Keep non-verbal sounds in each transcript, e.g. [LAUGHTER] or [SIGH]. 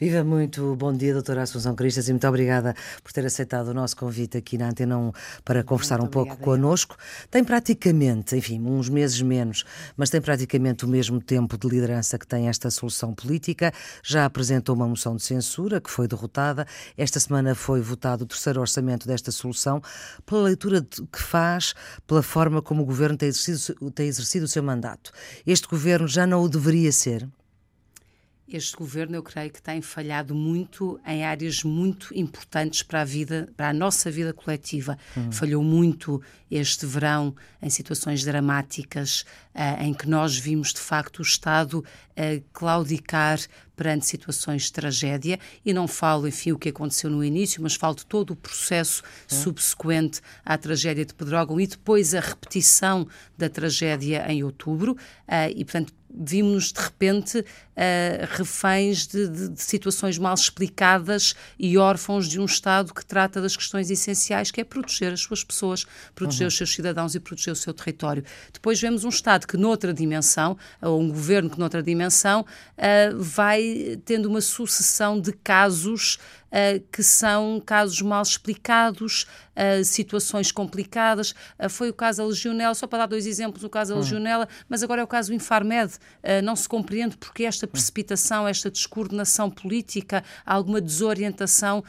Viva muito, bom dia, doutora Assunção Cristas, e muito obrigada por ter aceitado o nosso convite aqui na Antena 1 para conversar muito um pouco connosco. Tem praticamente, enfim, uns meses menos, mas tem praticamente o mesmo tempo de liderança que tem esta solução política. Já apresentou uma moção de censura que foi derrotada. Esta semana foi votado o terceiro orçamento desta solução. Pela leitura que faz, pela forma como o governo tem exercido, tem exercido o seu mandato, este governo já não o deveria ser? Este governo, eu creio que tem falhado muito em áreas muito importantes para a vida, para a nossa vida coletiva. Uhum. Falhou muito este verão em situações dramáticas uh, em que nós vimos de facto o Estado uh, claudicar perante situações de tragédia e não falo, enfim, o que aconteceu no início, mas falo de todo o processo uhum. subsequente à tragédia de Pedrógão e depois a repetição da tragédia em outubro uh, e, portanto, vimos de repente uh, reféns de, de, de, situações mal explicadas e órfãos de um Estado que trata das questões essenciais, que é proteger as suas pessoas, proteger uhum. os seus cidadãos e proteger o seu território. Depois vemos um Estado que, noutra dimensão, ou um governo que, noutra dimensão, uh, vai tendo uma sucessão de casos uh, que são casos mal explicados, situações complicadas. Uh, foi o caso da Legionela, só para dar dois exemplos, o caso da hum. Legionela, mas agora é o caso do Infarmed. não se compreende porque esta hum. precipitação, esta descoordenação política, alguma desorientação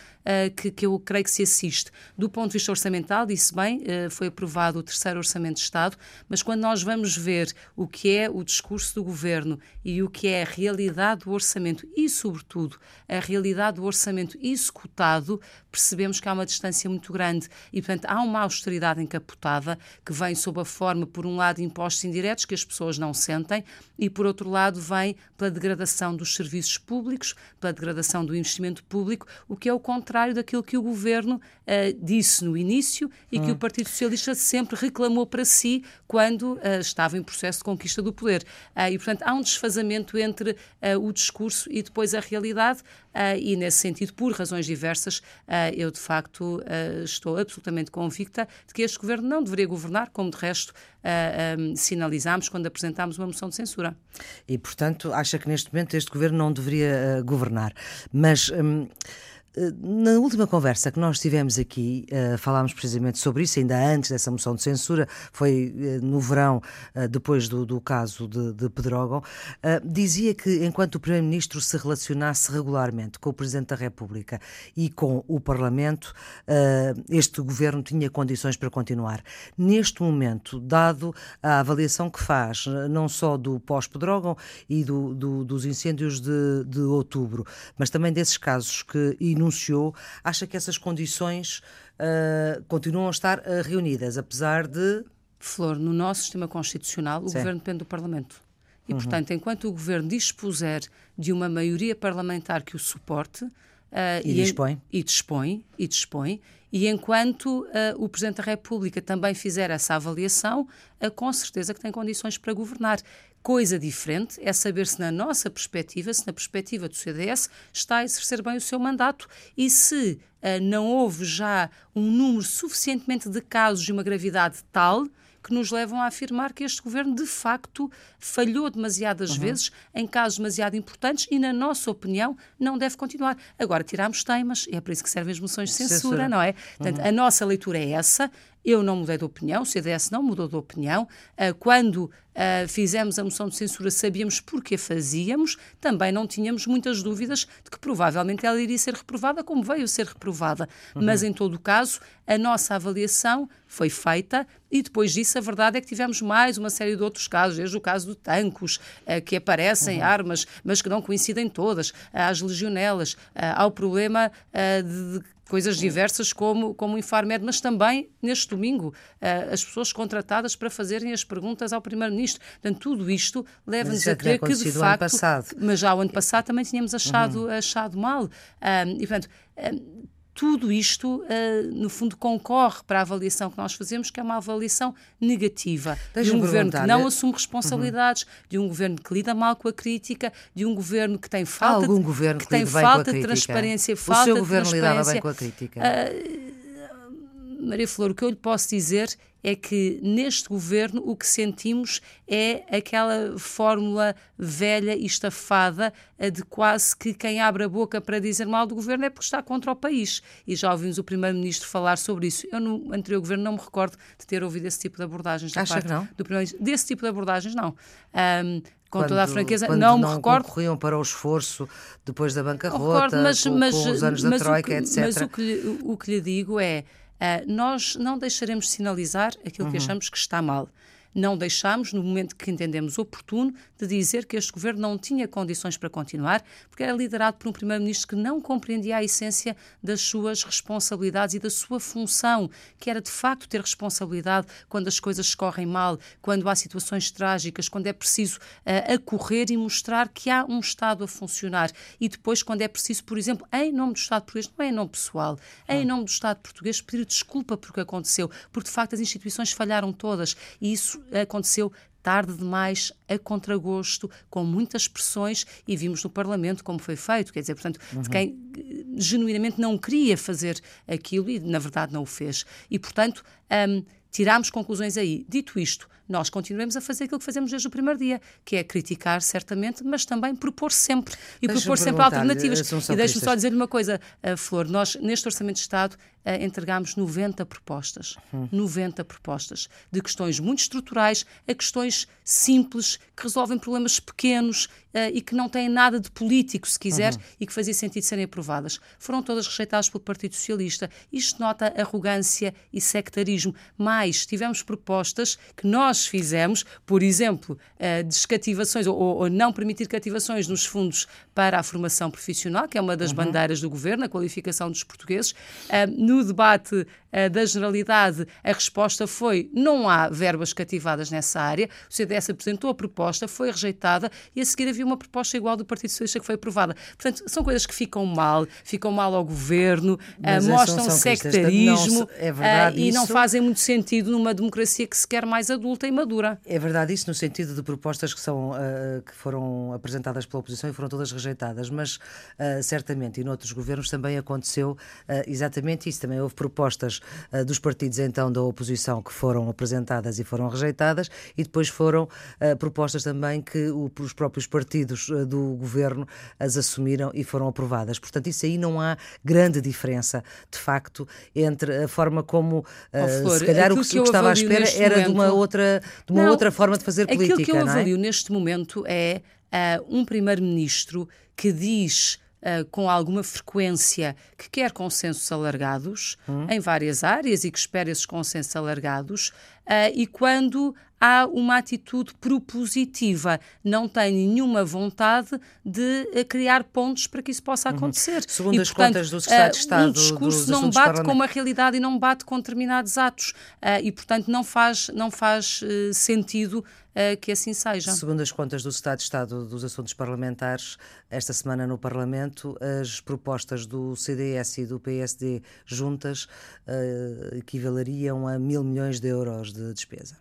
que, que, eu creio que se assiste. Do ponto de vista orçamental, disse bem, foi aprovado o terceiro Orçamento de Estado, mas quando nós vamos ver o que é o discurso do governo e o que é a realidade do orçamento e, sobretudo, a realidade do orçamento executado, percebemos que há uma distância muito grande e, portanto, há uma austeridade encapotada que vem sob a forma, por um lado, de impostos indiretos que as pessoas não sentem e, por outro lado, vem pela degradação dos serviços públicos, pela degradação do investimento público, o que é o contrário daquilo que o governo uh, disse no início e hum. que o hum. Partido Socialista sempre reclamou para si quando uh, estava em processo de conquista do poder. Uh, e, portanto, há um desfazamento entre o discurso e depois a realidade, e, nesse sentido, por razões diversas, eu de facto estou absolutamente convicta de que este governo não deveria governar, como de resto sinalizámos quando apresentámos uma moção de censura. E, portanto, acha que neste momento este governo não deveria governar. Mas. Hum, na última conversa que nós tivemos aqui, uh, falámos precisamente sobre isso, ainda antes dessa moção de censura, foi uh, no verão, depois do, do, caso de, de Pedrógão, dizia que enquanto o Primeiro-Ministro se relacionasse regularmente com o Presidente da República e com o Parlamento, este governo tinha condições para continuar. Neste momento, dado a avaliação que faz, não só do pós-Pedrógão e do, do, dos incêndios de, de outubro, mas também desses casos que enunciou, acha que essas condições uh, continuam a estar uh, reunidas, apesar de. Flor, no nosso sistema constitucional, o Sim. governo depende do Parlamento. E, uhum. portanto, enquanto o governo dispuser de uma maioria parlamentar que o suporte. Uh, e, e, dispõe. E dispõe, e dispõe, e enquanto uh, o Presidente da República também fizer essa avaliação, uh, com certeza que tem condições para governar. Coisa diferente é saber se, na nossa perspectiva, se na perspectiva do CDS, está a exercer bem o seu mandato e se uh, não houve já um número suficientemente de casos de uma gravidade tal que nos levam a afirmar que este governo de facto falhou demasiadas uhum. vezes em casos demasiado importantes e, na nossa opinião, não deve continuar. Agora, tiramos temas, e é para isso que servem as moções de censura, censura. não é? Portanto, uhum. a nossa leitura é essa. Eu não mudei de opinião, o CDS não mudou de opinião. Ah, quando ah, fizemos a moção de censura, sabíamos porque fazíamos, também não tínhamos muitas dúvidas de que provavelmente ela iria ser reprovada, como veio ser reprovada. Uhum. Mas, em todo o caso, a nossa avaliação foi feita e depois disso a verdade é que tivemos mais uma série de outros casos, desde o caso do Tancos, ah, que aparecem uhum. armas, mas que não coincidem todas, às legionelas, ao problema de coisas diversas como, como o Infarmed, mas também neste domingo uh, as pessoas contratadas para fazerem as perguntas ao Primeiro-Ministro. Portanto, tudo isto leva-nos a crer que de facto. Mas já o ano passado também tínhamos achado, uhum. achado mal. Um, e portanto. Um, tudo isto, uh, no fundo, concorre para a avaliação que nós fazemos, que é uma avaliação negativa. de um governo que não assume responsabilidades, uhum. de um governo que lida mal com a crítica, de um governo que tem falta, algum governo que, que tem falta de transparência. O seu governo lidava bem com a crítica? Uh, Maria Flor, o que eu lhe posso dizer é que neste governo o que sentimos é aquela fórmula velha e estafada de quase que quem abre a boca para dizer mal do governo é porque está contra o país. E já ouvimos o Primeiro-Ministro falar sobre isso. Eu, no anterior governo, não me recordo de ter ouvido esse tipo de abordagens da Acha parte do Primeiro-Ministro. Desse tipo de abordagens, não. Um, com quando, toda a franqueza, não me recordo. concorriam para o esforço depois da bancarrota, mas, com, mas, com os anos da Troika, que, etc. Mas o que, o que lhe digo é, nós não deixaremos sinalizar aquilo uhum. que achamos que está mal não deixámos, no momento que entendemos oportuno, de dizer que este governo não tinha condições para continuar, porque era liderado por um primeiro-ministro que não compreendia a essência das suas responsabilidades e da sua função, que era de facto ter responsabilidade quando as coisas correm mal, quando há situações trágicas, quando é preciso uh, acorrer e mostrar que há um Estado a funcionar. E depois, quando é preciso, por exemplo, em nome do Estado português, não é em nome pessoal, é em nome do Estado português, pedir desculpa por o que aconteceu, porque de facto as instituições falharam todas e isso aconteceu tarde demais, a contragosto, com muitas pressões, e vimos no Parlamento como foi feito, quer dizer, portanto, uhum. de quem eh, genuinamente não queria fazer aquilo e, na verdade, não o fez. E, portanto, um, tirámos conclusões aí. Dito isto, nós continuamos a fazer aquilo que fazemos desde o primeiro dia, que é criticar, certamente, mas também propor sempre. E propor sempre alternativas. E deixe-me só dizer-lhe uma coisa, uh, Flor, nós, neste Orçamento de Estado, uh, entregámos 90 propostas. Hum. 90 propostas de questões muito estruturais a questões simples, que resolvem problemas pequenos uh, e que não têm nada de político, se quiser, uhum. e que fazia sentido serem aprovadas. Foram todas rejeitadas pelo Partido Socialista. Isto nota arrogância e sectarismo. Mais, tivemos propostas que nós fizemos, por exemplo, uh, descativações ou, ou, não permitir cativações nos fundos para a formação profissional, que é uma das uhum. bandeiras do governo, a qualificação dos portugueses. Uh, no debate uh, da Generalidade, a resposta foi não há verbas cativadas nessa área. O CDS apresentou a proposta, foi rejeitada e a seguir havia uma proposta igual do Partido Socialista que foi aprovada. Portanto, são coisas que ficam mal, ficam mal ao governo, uh, mostram sectarismo é verdade, uh, e isso... não fazem muito sentido numa democracia que se quer mais adulta e madura. É verdade isso no sentido de propostas que, são, que foram apresentadas pela oposição e foram todas rejeitadas, mas certamente e noutros governos também aconteceu exatamente isso também houve propostas uh, dos partidos então da oposição que foram apresentadas e foram rejeitadas e depois foram uh, propostas também que o, os próprios partidos uh, do governo as assumiram e foram aprovadas. Portanto, isso aí não há grande diferença, de facto, entre a forma como oh, Flor, se calhar o que, que, que estava à espera era momento... de uma outra de uma não, outra forma de fazer política. Aquilo que eu é? avalio é? neste momento é um primeiro-ministro que diz uh, com alguma frequência que quer consensos alargados hum. em várias áreas e que espera esses consensos alargados, uh, e quando há uma atitude propositiva, não tem nenhuma vontade de uh, criar pontos para que isso possa uhum. acontecer. Uhum. Segundo e, as portanto, contas do Secretário de Estado. Um discurso não bate com uma realidade e não bate com determinados atos. e, portanto, não faz, não faz sentido uh, que assim seja. Segundo as contas do Estado de Estado dos Assuntos Parlamentares, esta semana no Parlamento, as propostas do CDS e do PSD juntas uh, equivaleriam a mil milhões de euros de despesa.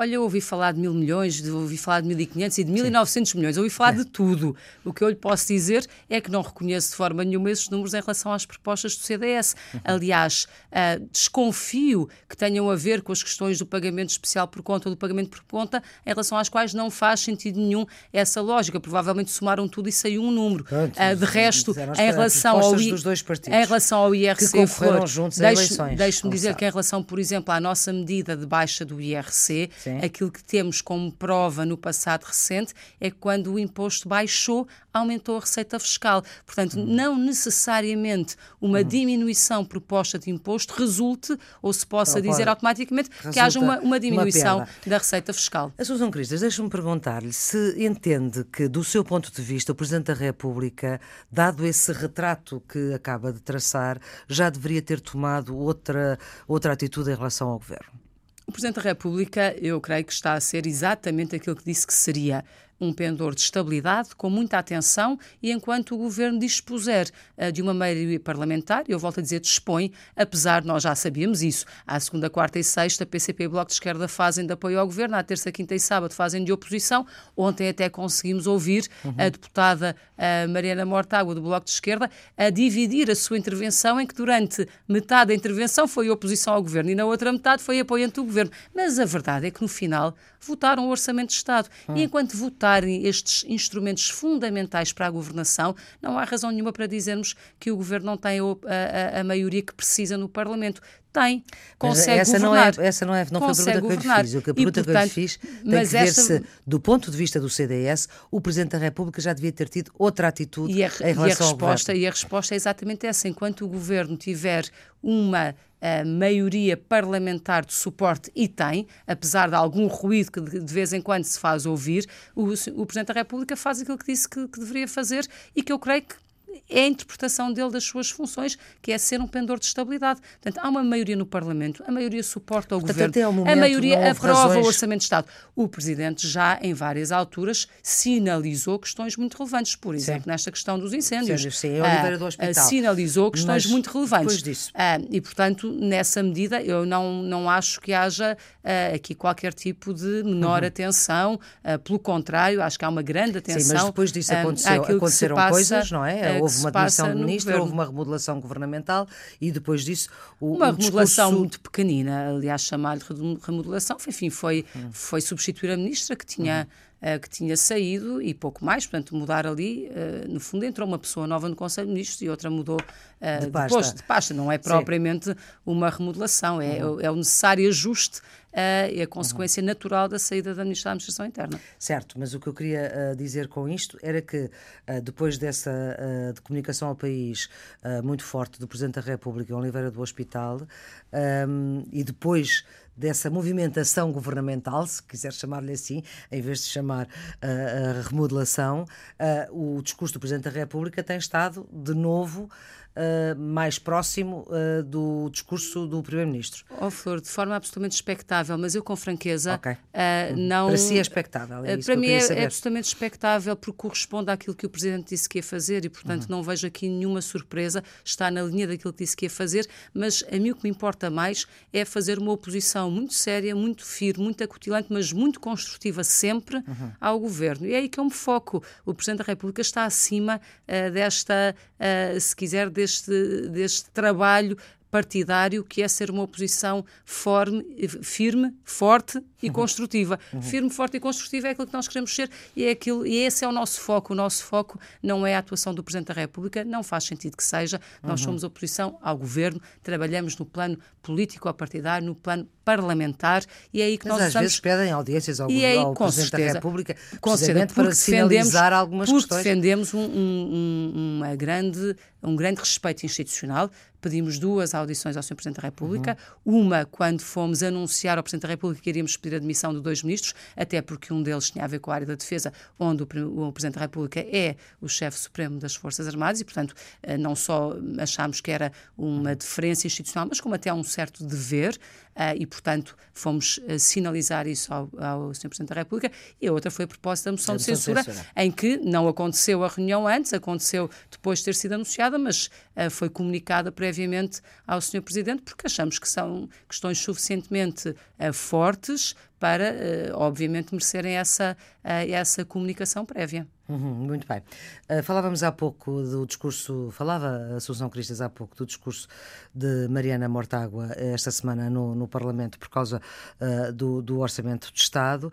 Olha, eu ouvi falar de mil milhões, de, ouvi falar de 1.500 e de 1.900 milhões, ouvi falar é. de tudo. O que eu lhe posso dizer é que não reconheço de forma nenhuma esses números em relação às propostas do CDS. Uhum. Aliás, uh, desconfio que tenham a ver com as questões do pagamento especial por conta ou do pagamento por conta, em relação às quais não faz sentido nenhum essa lógica. Provavelmente somaram tudo e saiu um número. Pronto, uh, de resto, em relação, ao I... em relação ao IRC, que Flor, juntos deixe-me deixe dizer que em relação, por exemplo, à nossa medida de baixa do IRC, Sim Sim. Aquilo que temos como prova no passado recente é que quando o imposto baixou, aumentou a receita fiscal. Portanto, hum. não necessariamente uma hum. diminuição proposta de imposto resulte ou se possa dizer automaticamente que haja uma, uma diminuição uma da receita fiscal. A Susan Cristas, deixa-me perguntar-lhe se entende que, do seu ponto de vista, o Presidente da República, dado esse retrato que acaba de traçar, já deveria ter tomado outra, outra atitude em relação ao Governo. O Presidente da República, eu creio que está a ser exatamente aquilo que disse que seria um pendor de estabilidade, com muita atenção, e enquanto o governo dispuser uh, de uma maioria parlamentar, eu volto a dizer dispõe, apesar de nós já sabíamos isso, à segunda, quarta e sexta, PCP e Bloco de Esquerda fazem de apoio ao governo, à terça, quinta e sábado fazem de oposição. Ontem até conseguimos ouvir uhum. a deputada uh, Mariana Mortágua, do Bloco de Esquerda, a dividir a sua intervenção em que durante metade da intervenção foi oposição ao governo e na outra metade foi apoiante do governo. Mas a verdade é que no final votaram o Orçamento de Estado. Hum. E enquanto estes instrumentos fundamentais para a governação, não há razão nenhuma para dizermos que o governo não tem a, a, a maioria que precisa no Parlamento tem, consegue essa governar. Não é, essa não, é, não foi a pergunta governar. que eu lhe fiz. A pergunta e, portanto, que eu lhe fiz tem que ver essa... se, do ponto de vista do CDS, o Presidente da República já devia ter tido outra atitude e a, em relação e a resposta, ao E a resposta é exatamente essa. Enquanto o Governo tiver uma a maioria parlamentar de suporte e tem, apesar de algum ruído que de, de vez em quando se faz ouvir, o, o Presidente da República faz aquilo que disse que, que deveria fazer e que eu creio que é a interpretação dele das suas funções, que é ser um pendor de estabilidade. Portanto, há uma maioria no Parlamento, a maioria suporta o Portanto, governo, momento, a maioria aprova razões... o Orçamento de Estado. O Presidente já, em várias alturas, sinalizou questões muito relevantes. Por exemplo, sim. nesta questão dos incêndios. Sim, sim, é Oliveira do ah, Hospital. sinalizou questões Mas, muito relevantes. disso. Ah, e, portanto, nessa medida, eu não, não acho que haja ah, aqui qualquer tipo de menor uhum. atenção. pelo contrário, acho que há uma grande atenção. Sim, mas depois disso aconteceu, aconteceram passa, coisas, não é? Houve uma demissão de ministro, houve uma remodelação governamental e depois disso o, uma o remodelação discurso... muito pequenina, aliás chamar-lhe remodelação, enfim, foi, hum. foi substituir a ministra que tinha hum. Uh, que tinha saído e pouco mais, portanto, mudar ali, uh, no fundo, entrou uma pessoa nova no Conselho de Ministros e outra mudou uh, de, pasta. de pasta. Não é propriamente Sim. uma remodelação, é, uhum. é o necessário ajuste é a consequência uhum. natural da saída da Ministra da Administração Interna. Certo, mas o que eu queria uh, dizer com isto era que uh, depois dessa uh, de comunicação ao país muito forte do Presidente da República, Oliveira do Hospital, um, e depois dessa movimentação governamental, se quiser chamar-lhe assim, em vez de chamar a remodelação, o discurso do Presidente da República tem estado de novo uh, mais próximo uh, do discurso do Primeiro-Ministro. Oh, Flor, de forma absolutamente expectável, mas eu com franqueza okay. uh, não... Para si é expectável, é Para mim é, é, absolutamente expectável porque corresponde àquilo que o Presidente disse que ia fazer e, portanto, uhum. não vejo aqui nenhuma surpresa, está na linha daquilo que disse que ia fazer, mas a mim o que me importa mais é fazer uma oposição muito séria, muito firme, muito acutilante, mas muito construtiva sempre uhum. ao Governo. E é aí que eu me foco. O Presidente da República está acima desta, se quiser, deste, deste trabalho partidário que é ser uma oposição forme, firme, forte e uhum. construtiva. Uhum. Firme, forte e construtiva é aquilo que nós queremos ser e, é aquilo, e esse é o nosso foco. O nosso foco não é a atuação do Presidente da República, não faz sentido que seja. Nós uhum. somos oposição ao Governo, trabalhamos no plano político-partidário, no plano parlamentar e é aí que Mas nós às estamos... vezes pedem audiências ao, e é aí, ao Presidente certeza, da República certeza, para sinalizar algumas porque questões. defendemos um, um, uma grande, um grande respeito institucional. Pedimos duas audições ao Sr. Presidente da República. Uhum. Uma, quando fomos anunciar ao Presidente da República que iríamos pedir a admissão de dois ministros, até porque um deles tinha a ver com a área da defesa, onde o, o Presidente da República é o chefe supremo das Forças Armadas e, portanto, eh, não só achámos que era uma deferência institucional, mas como até um certo dever e, portanto, fomos uh, sinalizar isso ao, ao Sr. Presidente da República. E a outra foi a propósito da moção de censura, censura, em que não aconteceu a reunião antes, aconteceu depois de ter sido anunciada, mas uh, foi comunicada previamente ao Sr. Presidente, porque achamos que são questões suficientemente fortes para, obviamente, merecerem essa, essa comunicação prévia. Uhum, muito bem. Uh, falávamos há pouco do discurso, falava a Assunção Cristas há pouco do discurso de Mariana Mortágua esta semana no, no Parlamento por causa uh, do, do, Orçamento de Estado,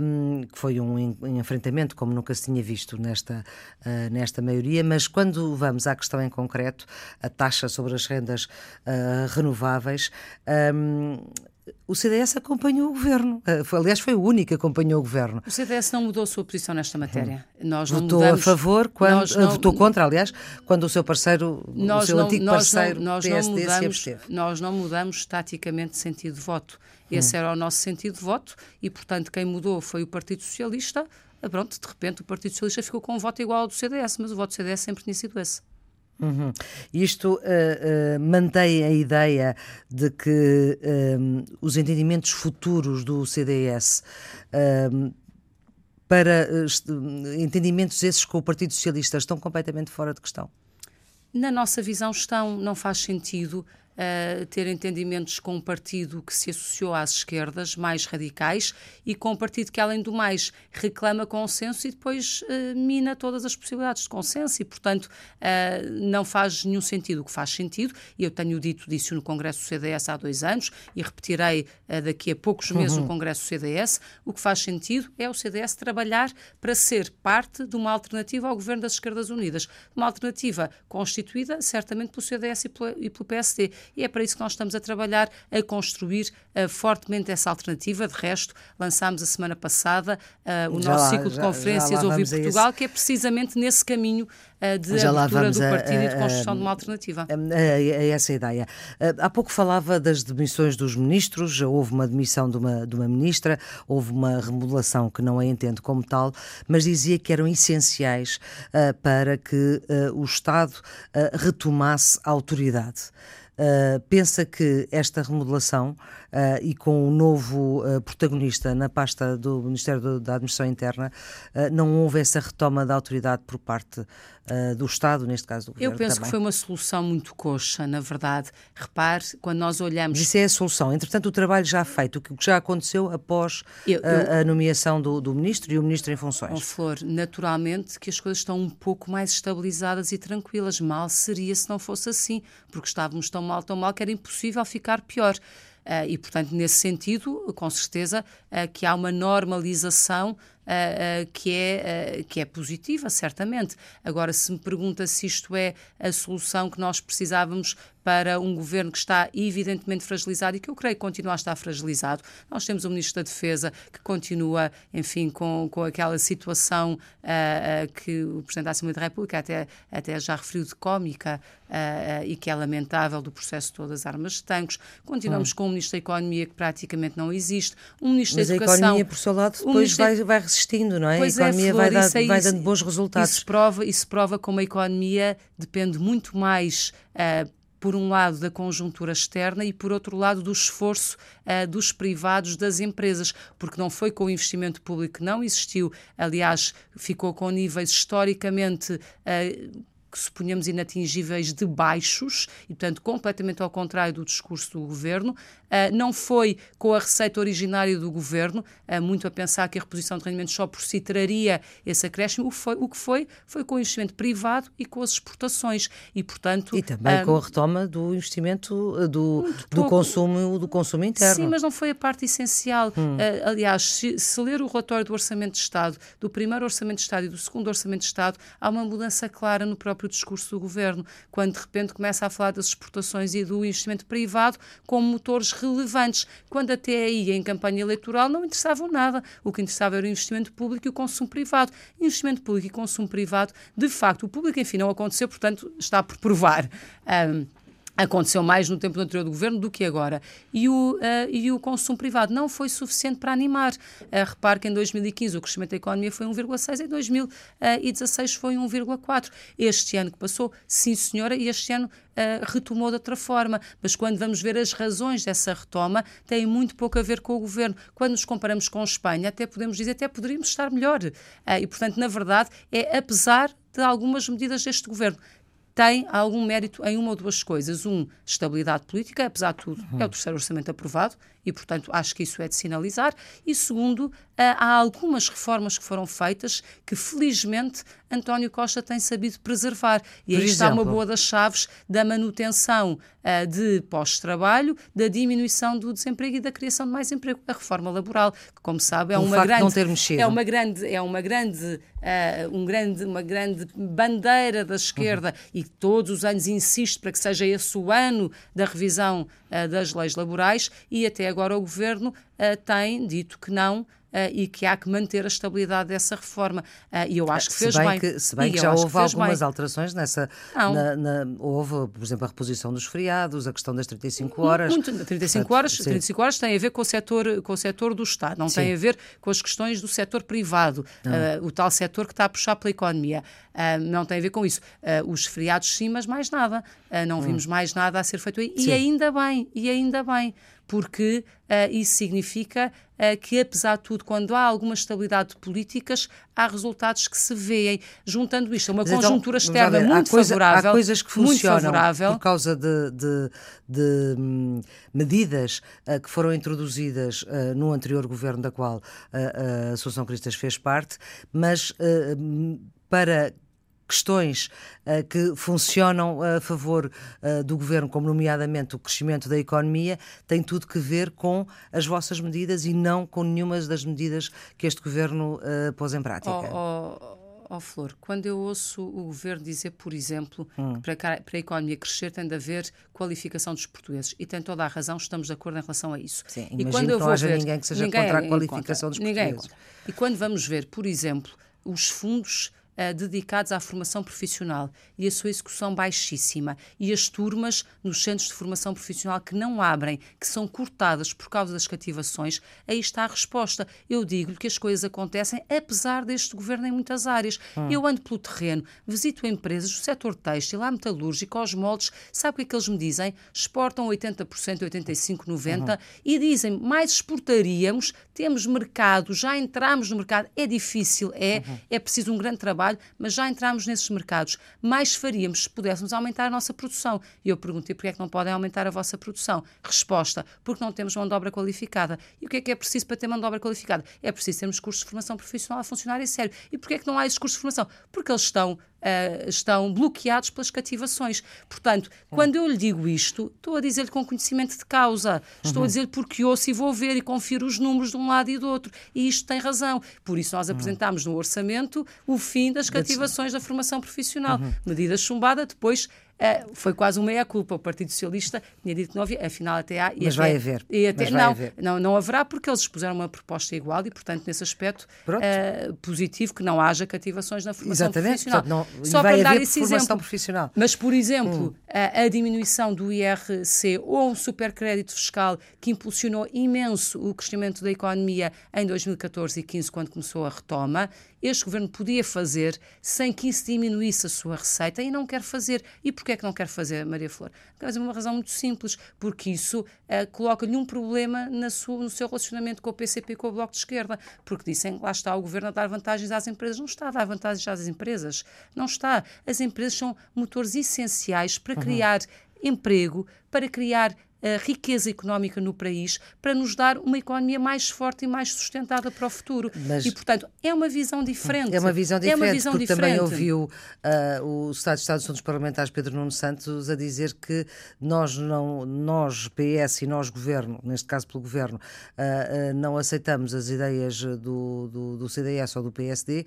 um, que foi um, um, enfrentamento como nunca se tinha visto nesta, uh, nesta maioria, mas quando vamos à questão em concreto, a taxa sobre as rendas renováveis, um, o CDS acompanhou o governo. Foi, aliás, foi o único que acompanhou o governo. O CDS não mudou a sua posição nesta matéria. Hum. Nós votou mudamos, a favor, quando, eh, não, votou contra, aliás, quando o seu parceiro, o seu não, antigo parceiro nós PSD não mudamos, se absteve. Nós não mudamos taticamente sentido de voto. Esse hum. era o nosso sentido de voto e, portanto, quem mudou foi o Partido Socialista. Ah, pronto, de repente o Partido Socialista ficou com um voto igual ao do CDS, mas o voto do CDS sempre tinha sido esse. Uhum. Isto uh, uh, mantém a ideia de que um, os entendimentos futuros do CDS um, para entendimentos esses com o Partido Socialista estão completamente fora de questão? Na nossa visão, estão, não faz sentido uh, ter entendimentos com um partido que se associou às esquerdas mais radicais e com um partido que, além do mais, reclama consenso e depois uh, mina todas as possibilidades de consenso e, portanto, uh, não faz nenhum sentido. O que faz sentido, e eu tenho dito disso no Congresso do CDS há dois anos e repetirei daqui a poucos meses uhum. no Congresso do CDS, o que faz sentido é o CDS trabalhar para ser parte de uma alternativa ao governo das Esquerdas Unidas. Uma alternativa constituída, certamente, pelo CDS e pelo, e pelo PSD e é para isso que nós estamos a trabalhar, a construir uh, fortemente essa alternativa. De resto, lançámos a semana passada uh, o já nosso lá, ciclo de já, conferências já Ouvir Portugal, que é precisamente nesse caminho uh, de já abertura do partido a, a, e de construção a, de uma alternativa. A, essa ideia. há pouco falava das demissões dos ministros, houve uma demissão de uma, de uma ministra, houve uma remodelação que não a entendo como tal, mas dizia que eram essenciais para que o Estado retomasse a autoridade. Uh, pensa que esta remodelação uh, e com o um novo uh, protagonista na pasta do Ministério do, da Administração Interna, não houve essa retoma da autoridade por parte do Estado, neste caso do Governo? Eu penso também. que foi uma solução muito coxa, na verdade. Repare, quando nós olhamos. Isso é a solução. Entretanto, o trabalho já feito, o que já aconteceu após eu, eu... a nomeação do, do, Ministro e o Ministro em funções. Oh, Flor, naturalmente que as coisas estão um pouco mais estabilizadas e tranquilas. Mal seria se não fosse assim, porque estávamos tão mal, tão mal, que era impossível ficar pior. Uh, e, portanto, nesse sentido, com certeza uh, que há uma normalização uh, que, é, que é positiva, certamente. Agora, se me pergunta se isto é a solução que nós precisávamos para um governo que está evidentemente fragilizado e que eu creio que continua a estar fragilizado. Nós temos o Ministro da Defesa que continua, enfim, com, com aquela situação que o Presidente da Assembleia da República até, até já referiu de cómica uh, e que é lamentável do processo todo das armas de tanques. Continuamos hum. com o Ministro da Economia que praticamente não existe. Um Ministro Mas da Educação... a economia, por seu lado, depois um vai, vai resistindo, não é? Pois a economia é, Flor, vai, dar, é vai dando bons resultados. Isso prova, isso prova como a economia depende muito mais por um lado, da conjuntura externa e, por outro lado, do esforço uh, dos privados, das empresas, porque não foi com o investimento público que não existiu, aliás, ficou com níveis historicamente. Uh, que suponhamos inatingíveis de baixos, e portanto completamente ao contrário do discurso do governo. Uh, não foi com a receita originária do governo, uh, muito a pensar que a reposição de rendimentos só por si traria esse acréscimo. O, foi, o que foi, foi com o investimento privado e com as exportações. E, portanto, e também uh, com a retoma do investimento do, do, consumo, do consumo interno. Sim, mas não foi a parte essencial. Hum. aliás, se, se ler o relatório do Orçamento de Estado, do primeiro Orçamento de Estado e do segundo Orçamento de Estado, há uma mudança clara no próprio próprio discurso do governo, quando de repente começa a falar das exportações e do investimento privado como motores relevantes, quando até aí, em campanha eleitoral, não interessavam nada. O que interessava era o investimento público e o consumo privado. Investimento público e consumo privado, de facto, o público, enfim, não aconteceu, portanto, está por provar. Um, Aconteceu mais no tempo anterior do governo do que agora. E o, uh, e o consumo privado não foi suficiente para animar. Uh, repare que em 2015 o crescimento da economia foi 1,6, em 2016 foi 1,4. Este ano que passou, sim senhora, e este ano uh, retomou de outra forma. Mas quando vamos ver as razões dessa retoma, tem muito pouco a ver com o governo. Quando nos comparamos com a Espanha, até podemos dizer, até poderíamos estar melhor. e, portanto, na verdade, é apesar de algumas medidas deste governo tem algum mérito em uma ou duas coisas. Um, estabilidade política, apesar de tudo, é o terceiro orçamento aprovado e, portanto, acho que isso é de sinalizar. E segundo, há algumas reformas que foram feitas que, felizmente, António Costa tem sabido preservar. E aí está uma boa das chaves da manutenção uh, de pós-trabalho, da diminuição do desemprego e da criação de mais emprego. A reforma laboral, que, como sabe, é uma grande, é uma grande, é uma grande, uh, um grande, uma grande bandeira da esquerda uhum. e todos os anos insiste para que seja esse o ano da revisão das leis laborais e até agora o governo tem dito que não e que há que manter a estabilidade dessa reforma. Uh, e eu acho que fez se bem. bem. Que, se bem e que já houve algumas bem. alterações nessa. Na, na, houve, por exemplo, a reposição dos feriados, a questão das 35 horas. Muito, 35 horas, 35 horas tem a ver com o setor, com o setor do Estado, não sim. tem a ver com as questões do setor privado, uh, o tal setor que está a puxar pela economia. não tem a ver com isso. os feriados sim, mas mais nada. não hum. vimos mais nada a ser feito aí. E ainda bem, e ainda bem porque uh, isso significa uh, que, apesar de tudo, quando há alguma estabilidade de políticas, há resultados que se veem. Juntando isto a uma Mas então, conjuntura então, externa ver, muito coisa, favorável. Há coisas que funcionam por causa de, de, de hum, medidas uh, que foram introduzidas no anterior governo da qual a Associação Cristas fez parte, mas para questões uh, que funcionam a favor uh, do governo, como nomeadamente o crescimento da economia, tem tudo que ver com as vossas medidas e não com nenhuma das medidas que este governo uh, pôs em prática. Oh, oh oh, Flor, quando eu ouço o governo dizer, por exemplo, hum. que para, para, a economia crescer tem de haver qualificação dos portugues, e tem toda a razão, estamos de acordo em relação a isso. Sim, e quando eu não haja ver, ninguém que seja ninguém contra a qualificação contra, dos portugueses. É e quando vamos ver, por exemplo, os fundos uh, dedicados à formação profissional e a sua execução baixíssima, e as turmas nos centros de formação profissional que não abrem, que são cortadas por causa das cativações, aí está a resposta. Eu digo-lhe que as coisas acontecem apesar deste governo em muitas áreas. Hum. Eu ando pelo terreno, visito empresas do setor têxtil, a metalúrgica, aos moldes, sabe o que é que eles me dizem? Exportam 80%, 85%, 90% uhum. e dizem mais exportaríamos, temos mercado, já entramos no mercado. É difícil, é, uhum. é preciso um grande trabalho trabalho, mas já entramos nesses mercados. Mais faríamos se pudéssemos aumentar a nossa produção. E eu perguntei porquê é que não podem aumentar a vossa produção. Resposta, porque não temos mão de obra qualificada. E o que é que é preciso para ter mão de obra qualificada? É preciso termos cursos de formação profissional a funcionar em sério. E porquê é que não há esses cursos de formação? Porque eles estão Uh, estão bloqueados pelas cativações. Portanto, quando eu lhe digo isto, estou a dizer-lhe com conhecimento de causa. Estou uhum. a dizer porque ouço e vou ver e confiro os números de um lado e do outro. E isto tem razão. Por isso, nós uhum. apresentámos no orçamento o fim das cativações da formação profissional. Uhum. Medida chumbada, depois Uh, foi quase uma meia-culpa. O Partido Socialista tinha dito que não havia, afinal até há. Mas até, vai haver. E até, Mas não, haver. não, não haverá, porque eles expuseram uma proposta igual e, portanto, nesse aspecto, uh, positivo que não haja cativações na formação Exatamente. profissional. Portanto, não, Só para dar esse exemplo. Profissional. Mas, por exemplo, hum. a, a, diminuição do IRC ou um supercrédito fiscal que impulsionou imenso o crescimento da economia em 2014 e 2015, quando começou a retoma, este governo podia fazer sem que isso diminuísse a sua receita e não quer fazer. E porquê é que não quer fazer, Maria Flor? Por uma razão muito simples, porque isso uh, coloca-lhe um problema na sua, no seu relacionamento com o PCP e com o Bloco de Esquerda, porque dizem lá está o governo a dar vantagens às empresas. Não está a dar vantagens às empresas. Não está. As empresas são motores essenciais para uhum. criar uhum. emprego, para criar riqueza económica no país para nos dar uma economia mais forte e mais sustentada para o futuro. Mas, e, portanto, é uma visão diferente. É uma visão diferente, é uma visão porque diferente. também ouviu uh, o Estado de Estado dos Assuntos Parlamentares Pedro Nuno Santos a dizer que nós, não, nós PS e nós Governo, neste caso pelo Governo, uh, uh, não aceitamos as ideias do, do, do CDS ou do PSD,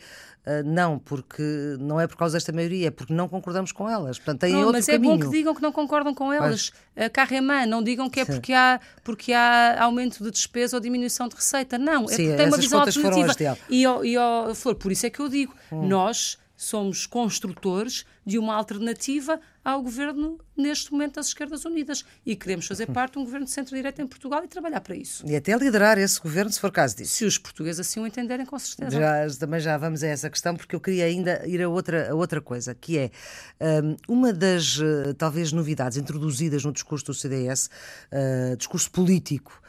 não porque não é por causa desta maioria, é porque não concordamos com elas. Portanto, tem não, outro mas caminho. é bom que digam que não concordam com elas. Mas... Carremã, não digam que é porque há, porque há aumento de despesa ou diminuição de receita. Não, é Sim, porque tem uma visão alternativa. E, ó, e ó, Flor, por isso é que eu digo, hum. nós somos construtores de uma alternativa ao governo, neste momento, das Esquerdas Unidas. E queremos fazer [LAUGHS] parte de um governo de centro-direita em Portugal e trabalhar para isso. E até liderar esse governo, se for caso disso. Se os portugueses assim o entenderem, com certeza. Já, também já vamos a essa questão, porque eu queria ainda ir a outra, a outra coisa, que é um, uma das, uh, talvez, novidades introduzidas no discurso do CDS, uh, discurso político,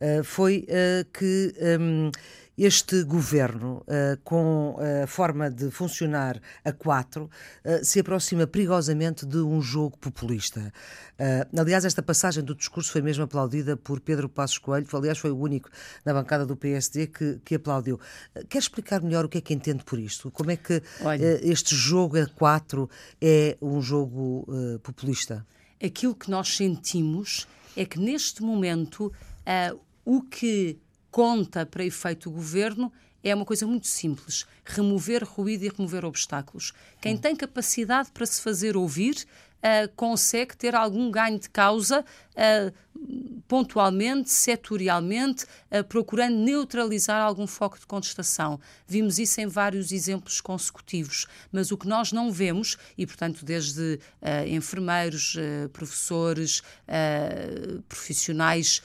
uh, foi que. Este governo, uh, com a forma de funcionar a quatro, uh, se aproxima perigosamente de um jogo populista. Uh, aliás, esta passagem do discurso foi mesmo aplaudida por Pedro Passos Coelho, aliás, foi o único na bancada do PSD que, que aplaudiu. quer explicar melhor o que é que entende por isto? Como é que este jogo a quatro é um jogo populista? Aquilo que nós sentimos é que neste momento o que conta para efeito governo é uma coisa muito simples: remover ruído e remover obstáculos. Quem tem capacidade para se fazer ouvir uh, consegue ter algum ganho de causa pontualmente, setorialmente, uh, procurando neutralizar algum foco de contestação. Vimos isso em vários exemplos consecutivos, mas o que nós não vemos, e portanto, desde uh, enfermeiros, professores, profissionais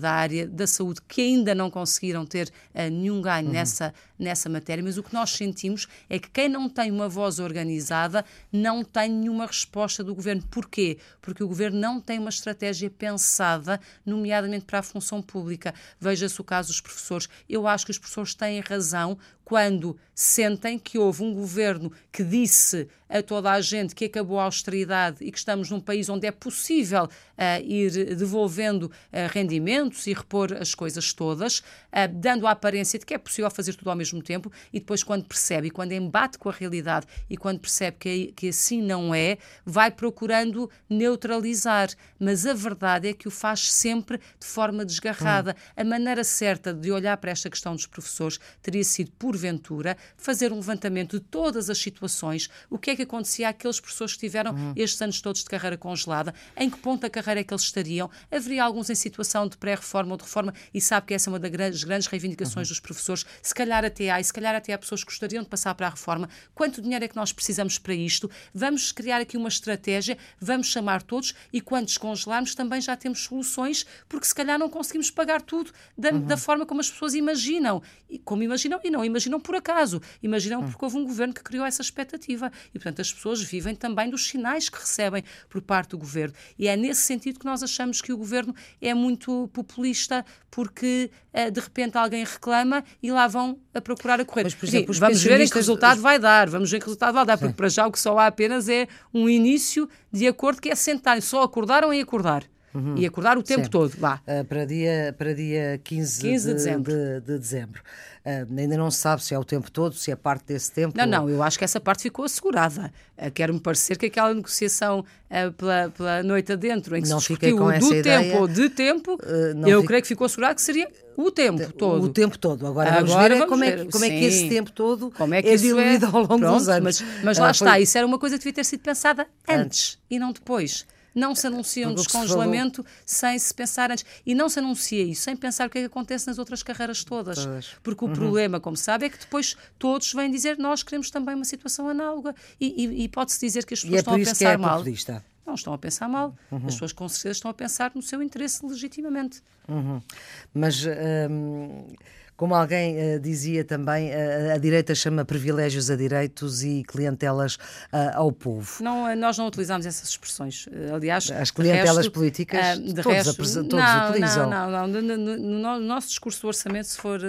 da área da saúde que ainda não conseguiram ter nenhum ganho uhum. nessa, nessa matéria, mas o que nós sentimos é que quem não tem uma voz organizada não tem nenhuma resposta do governo. Porquê? Porque o governo não tem uma estratégia estratégia pensada, nomeadamente para a função pública. Veja-se o caso dos professores. Eu acho que os professores têm razão quando sentem que houve um governo que disse a toda a gente que acabou a austeridade e que estamos num país onde é possível uh, ir devolvendo uh, rendimentos e repor as coisas todas, uh, dando a aparência de que é possível fazer tudo ao mesmo tempo, e depois, quando percebe, quando embate com a realidade e quando percebe que, que assim não é, vai procurando neutralizar. Mas a verdade é que o faz sempre de forma desgarrada. Hum. A maneira certa de olhar para esta questão dos professores teria sido, porventura, fazer um levantamento de todas as situações, o que é que acontecia àqueles professores que tiveram uhum. estes anos todos de carreira congelada, em que ponto da carreira é que eles estariam, haveria alguns em situação de pré-reforma ou de reforma, e sabe que essa é uma das grandes, grandes reivindicações uhum. dos professores, se calhar até há, e se calhar até há pessoas que gostariam de passar para a reforma, quanto dinheiro é que nós precisamos para isto, vamos criar aqui uma estratégia, vamos chamar todos, e quando descongelarmos também já temos soluções, porque se calhar não conseguimos pagar tudo da, uhum. da forma como as pessoas imaginam, e como imaginam e não imaginam por acaso, imaginam uhum. porque houve um governo que criou essa expectativa, e portanto as pessoas vivem também dos sinais que recebem por parte do governo. E é nesse sentido que nós achamos que o governo é muito populista, porque eh, de repente alguém reclama e lá vão a procurar a correr. Mas, por exemplo, Sim, vamos ver em que resultado vai dar, vamos ver que resultado vai dar, porque para já o que só há apenas é um início de acordo que é sentarem, só acordaram em acordar. Uhum. E acordar o tempo todo, lá. Uh, para, dia, para dia 15, 15 de, de, dezembro. De, de dezembro. Uh, ainda não se sabe se é o tempo todo, se é parte desse tempo. Não, ou... não, eu acho que essa parte ficou assegurada. Uh, Quero-me parecer que aquela negociação pela, pela noite adentro, em que não se discutiu do ideia, tempo ou de tempo, eu creio que ficou assegurado que seria o tempo todo. O tempo todo. Agora, Agora vamos ver, vamos como, ver. É, como é que esse tempo todo como é, que é diluído é... ao longo Pronto, dos anos. Mas, mas lá está, foi... isso era uma coisa que devia ter sido pensada antes, antes. e não depois não se anuncia um descongelamento se sem se pensar antes. E não se anuncia isso sem pensar o que é que acontece nas outras carreiras todas. todas. Porque o uhum. problema, como sabe, é que depois todos vêm dizer nós queremos também uma situação análoga. E, e, e pode-se dizer que as pessoas é estão a pensar é mal. Não estão a pensar mal. Uhum. As pessoas com certeza estão a pensar no seu interesse legitimamente. Uhum. Mas. Hum como alguém uh, dizia também, uh, a direita chama privilégios a direitos e clientelas uh, ao povo. Não, nós não utilizamos essas expressões. Aliás, as clientelas resto, políticas todos, resto, todos não, utilizam. Não, não, não. No, no, no, nosso discurso do orçamento, se for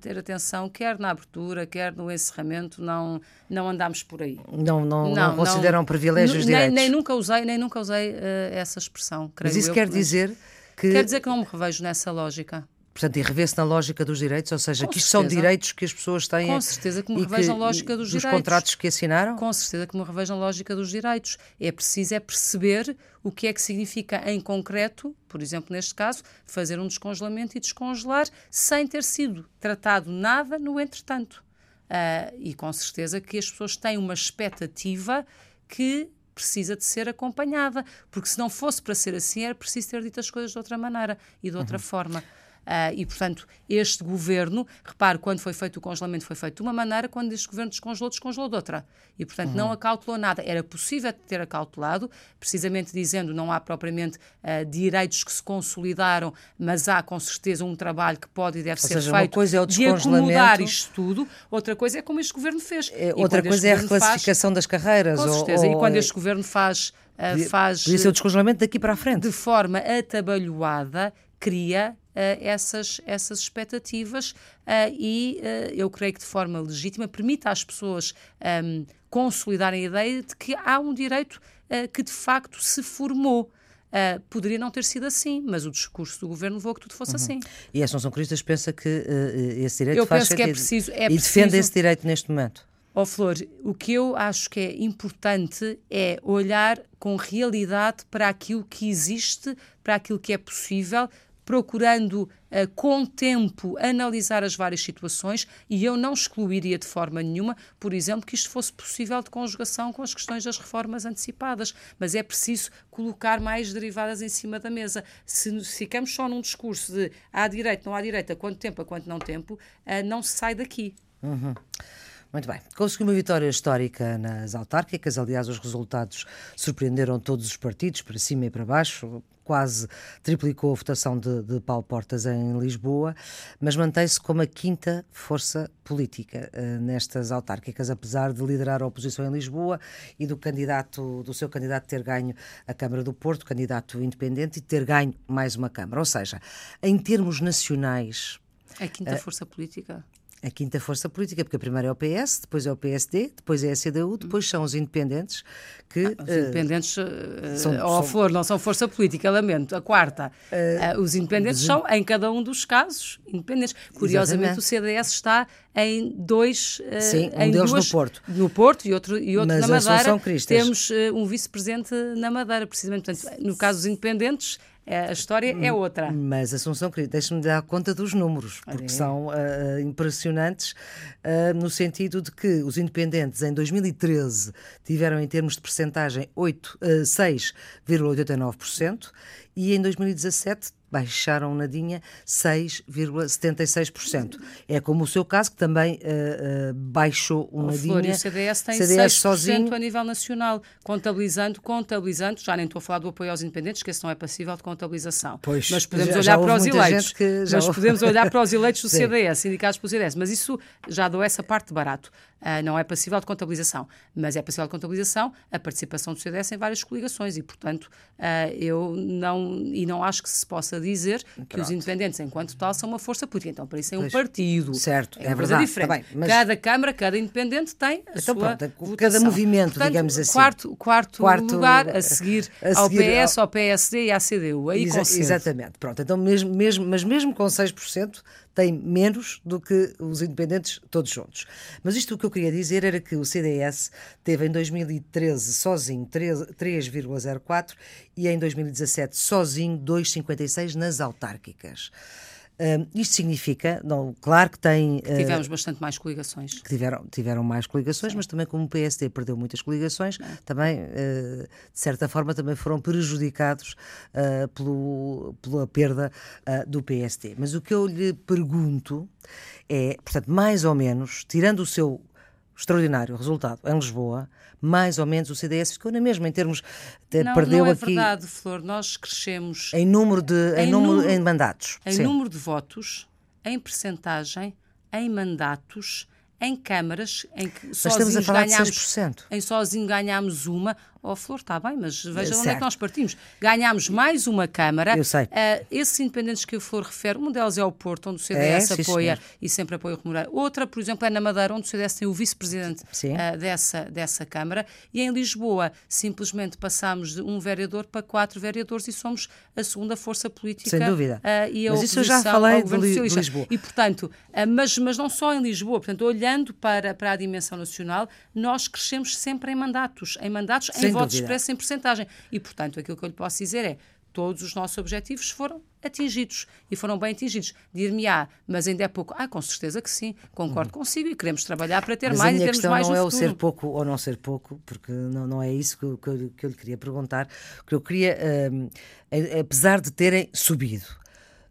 ter atenção, quer na abertura, quer no encerramento, não, não andamos por aí. Não, não, não, não consideram privilégios direitos? Nem, nem, nunca usei, nem nunca usei essa expressão. Mas isso eu, quer dizer que... Quer dizer que não me revejo nessa lógica. Portanto, e revê-se na lógica dos direitos, ou seja, Com que isto são direitos que as pessoas têm. Com certeza que me revejo na lógica dos, dos direitos. contratos que assinaram? Com certeza que me revejo na lógica dos direitos. É preciso é perceber o que é que significa em concreto, por exemplo, neste caso, fazer um descongelamento e descongelar sem ter sido tratado nada no entretanto. Uh, e com certeza que as pessoas têm uma expectativa que precisa de ser acompanhada, porque se não fosse para ser assim, era preciso ter dito as coisas de outra maneira e de outra uhum. forma. Uh, e, portanto, este governo, repare, quando foi feito o congelamento, foi feito de uma maneira, quando este governo descongelou, descongelou de outra. E, portanto, uhum. não acautelou nada. Era possível ter acautelado, precisamente dizendo não há propriamente uh, direitos que se consolidaram, mas há com certeza um trabalho que pode e deve Ou ser seja, feito coisa é o de acomodar isto tudo. Outra coisa é como este governo fez. É, outra coisa é a reclassificação faz, das carreiras. Com certeza. Ou, ou... E quando este governo faz. Uh, faz podia ser o descongelamento daqui para a frente. De forma atabalhoada, cria essas, essas expectativas uh, e uh, eu creio que de forma legítima permita às pessoas um, ehm, consolidarem a ideia de que há um direito que de facto se formou. Uh, poderia não ter sido assim, mas o discurso do governo levou a que tudo fosse uhum. assim. E a Associação Cristas pensa que uh, esse direito eu faz penso que é preciso, é e defende esse direito neste momento. Ó oh, Flor, o que eu acho que é importante é olhar com realidade para aquilo que existe, para aquilo que é possível, procurando uh, com tempo analisar as várias situações e eu não excluiria de forma nenhuma, por exemplo, que isto fosse possível de conjugação com as questões das reformas antecipadas, mas é preciso colocar mais derivadas em cima da mesa. Se, ficamos só num discurso de há direito, não há direito, a quanto tempo, a quanto não tempo, uh, não se sai daqui. Uhum. Muito bem. Conseguiu uma vitória histórica nas autárquicas. Aliás, os resultados surpreenderam todos os partidos, para cima e para baixo. Quase triplicou a votação de, de Paulo Portas em Lisboa, mas mantém-se como a quinta força política uh, nestas autárquicas, apesar de liderar a oposição em Lisboa e do candidato, do seu candidato ter ganho a Câmara do Porto, candidato independente, e ter ganho mais uma Câmara. Ou seja, em termos nacionais. A quinta uh, força política? A quinta força política, porque a primeira é o PS, depois é o PSD, depois é a CDU, depois são os independentes que. Ah, os independentes, uh, são, oh, são... Flor, não são força política, lamento. A quarta, uh, uh, os independentes são, em cada um dos casos, independentes. Curiosamente, Exatamente. o CDS está em dois. Sim, um em deles duas, no Porto. No Porto e outro, e outro Mas na Madeira. Temos um vice-presidente na Madeira, precisamente. Portanto, no caso dos independentes a história é outra. Mas, Assunção, deixe-me dar conta dos números, porque é. são uh, impressionantes uh, no sentido de que os independentes em 2013 tiveram, em termos de percentagem, uh, 6,89% e em 2017 baixaram nadinha 6,76%. É como o seu caso, que também uh, uh, baixou um oh, nadinha. Flor, e o CDS tem CDS 6% sozinho. a nível nacional, contabilizando, contabilizando, já nem estou a falar do apoio aos independentes, que esse não é passível de contabilização. Pois, mas podemos já, olhar já para os eleitos. Já... Mas podemos olhar para os eleitos do [LAUGHS] CDS, indicados pelo CDS. Mas isso já dou essa parte barato. Uh, não é passível de contabilização, mas é passível de contabilização a participação do CDS em várias coligações e, portanto, uh, eu não, e não acho que se possa dizer Pronto. que os independentes, enquanto tal, são uma força política. Então, para isso é um pois, partido. Certo, é, é verdade. diferente. Tá bem, mas... Cada Câmara, cada independente tem a então, sua pronto. Cada movimento, portanto, digamos assim. Quarto, quarto, quarto lugar a seguir, a ao PS, ao... ao PSD e à CDU. Aí Exa exatamente. Pronto, então mesmo, mesmo, mas mesmo com 6%, tem menos do que os independentes todos juntos. Mas isto o que eu queria dizer era que o CDS teve em 2013 sozinho 3,04 e em 2017 sozinho 2,56 nas autárquicas. Uh, isto significa, não, claro que tem. Uh, tivemos bastante mais coligações. Que tiveram, tiveram mais coligações, Sim. mas também como o PSD perdeu muitas coligações, é. também, uh, de certa forma, também foram prejudicados pelo, pela perda do PSD. Mas o que eu lhe pergunto é, portanto, mais ou menos, tirando o seu extraordinário resultado em Lisboa, mais ou menos o CDS ficou na mesma em termos de, não, perdeu não é aqui verdade, Flor, nós crescemos em número de em, em número, número, em mandatos, em sim. número de votos, em percentagem, em mandatos, em câmaras em que Mas sozinhos ganhámos, em sozinho ganhámos uma Oh, Flor, está bem, mas veja certo. onde é que nós partimos. Ganhámos mais uma Câmara. Eu sei. Uh, esses independentes que a Flor refere, um deles é o Porto, onde o CDS é, apoia e sempre apoia o remunerar. Outra, por exemplo, é na Madeira, onde o CDS tem o vice-presidente uh, dessa, dessa Câmara. E em Lisboa, simplesmente passámos de um vereador para quatro vereadores e somos a segunda força política. Sem dúvida. Uh, e a mas isso eu já falei de, Li Lisboa. E, portanto, mas, mas não só em Lisboa, portanto, olhando para, para a dimensão nacional, nós crescemos sempre em mandatos, em mandatos, Sem em votos expressos em porcentagem. E, portanto, aquilo que eu lhe posso dizer é todos os nossos objetivos foram atingidos e foram bem atingidos. Dir-me-á, mas ainda é pouco. Ah, com certeza que sim, concordo uhum. consigo e queremos trabalhar para ter mas mais e termos mais não é o ser pouco ou não ser pouco, porque não, não é isso que, eu, que, que eu lhe queria perguntar. O que eu queria, um, apesar de terem subido,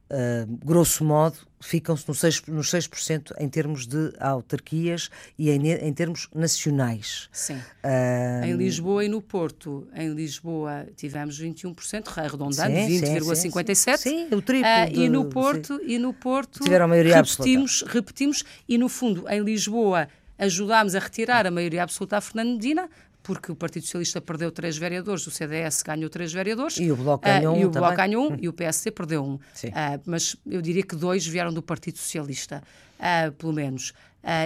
uh, grosso modo, ficam-se nos 6%, nos 6% em termos de autarquias e em, em termos nacionais. Sim. Uh, em Lisboa e no Porto. Em Lisboa tivemos 21%, arredondando, 20,57%. Sim, sim, o triplo. Uh, de, e, no Porto, e no Porto tiveram a maioria repetimos, absoluta. repetimos, e no fundo, em Lisboa ajudámos a retirar a maioria absoluta a Fernando Medina, porque o Partido Socialista perdeu três vereadores, o CDS ganhou três vereadores. E o Bloco ganhou uh, um. E o Bloco ganhou um e o PSD perdeu um. Uh, mas eu diria que dois vieram do Partido Socialista, uh, pelo menos.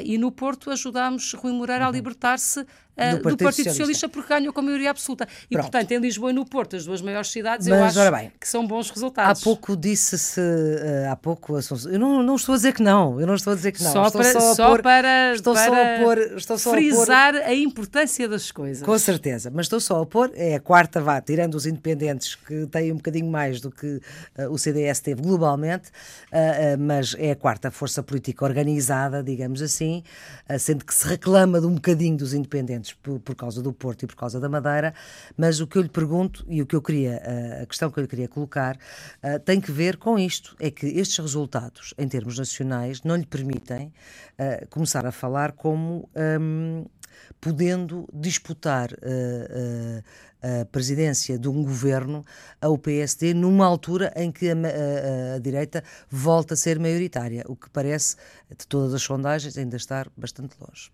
E no Porto ajudámos Rui Moreira uhum. a libertar-se do Partido, do Partido Socialista. Socialista. porque ganhou com a maioria absoluta. E, Pronto. portanto, em Lisboa e no Porto, as duas maiores cidades, Mas, eu acho bem, que são bons resultados. Há pouco disse-se, uh, há pouco, eu não, não estou a dizer que não, eu não estou a dizer que não. Só estou para, só, só pôr, para, estou para só a pôr, estou só frisar a, pôr, a, importância das coisas. Com certeza, mas estou só a pôr, é a quarta vá, tirando os independentes, que têm um bocadinho mais do que uh, o CDS teve globalmente, uh, mas é a quarta força política política organizada, digamos assim, sendo que se reclama de um bocadinho dos independentes por, por causa do Porto e por causa da Madeira, mas o que eu lhe pergunto e o que eu queria, a questão que eu lhe queria colocar, tem que ver com isto, é que estes resultados, em termos nacionais, não lhe permitem começar a falar como um, podendo disputar uh, uh, a presidência de um governo ao PSD numa altura em que a, a, a, direita volta a ser maioritária, o que parece, de todas as sondagens, ainda estar bastante longe.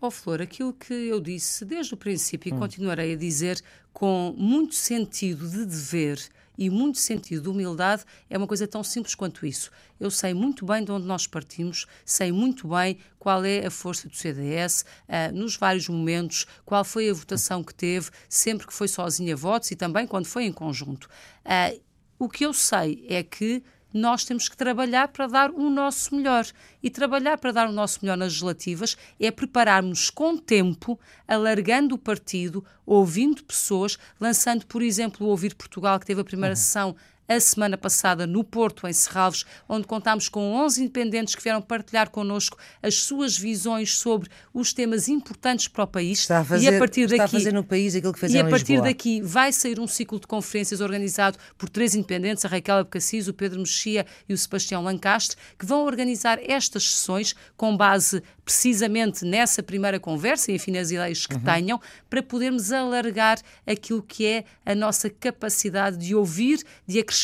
Ó oh, Flor, aquilo que eu disse desde o princípio hum. e continuarei a dizer com muito sentido de dever e muito sentido de humildade é uma coisa tão simples quanto isso. Eu sei muito bem de onde nós partimos, sei muito bem qual é a força do CDS, uh, nos vários momentos, qual foi a votação que teve, sempre que foi sozinha votos e também quando foi em conjunto. Uh, o que eu sei é que nós temos que trabalhar para dar o nosso melhor. E trabalhar para dar o nosso melhor nas legislativas é prepararmos com tempo, alargando o partido, ouvindo pessoas, lançando, por exemplo, o Ouvir Portugal, que teve a primeira uhum. sessão a semana passada no Porto, em Serralves, onde contámos com 11 independentes que vieram partilhar connosco as suas visões sobre os temas importantes para o país. Está a fazer, e a partir daqui, a fazer no país aquilo que E a partir Lisboa. daqui vai sair um ciclo de conferências organizado por três independentes, a Raquel Abcacis, o Pedro Mexia e o Sebastião Lancastre, que vão organizar estas sessões com base precisamente nessa primeira conversa e, enfim, nas ideias que uhum. tenham, para podermos alargar aquilo que é a nossa capacidade de ouvir, de acrescentar,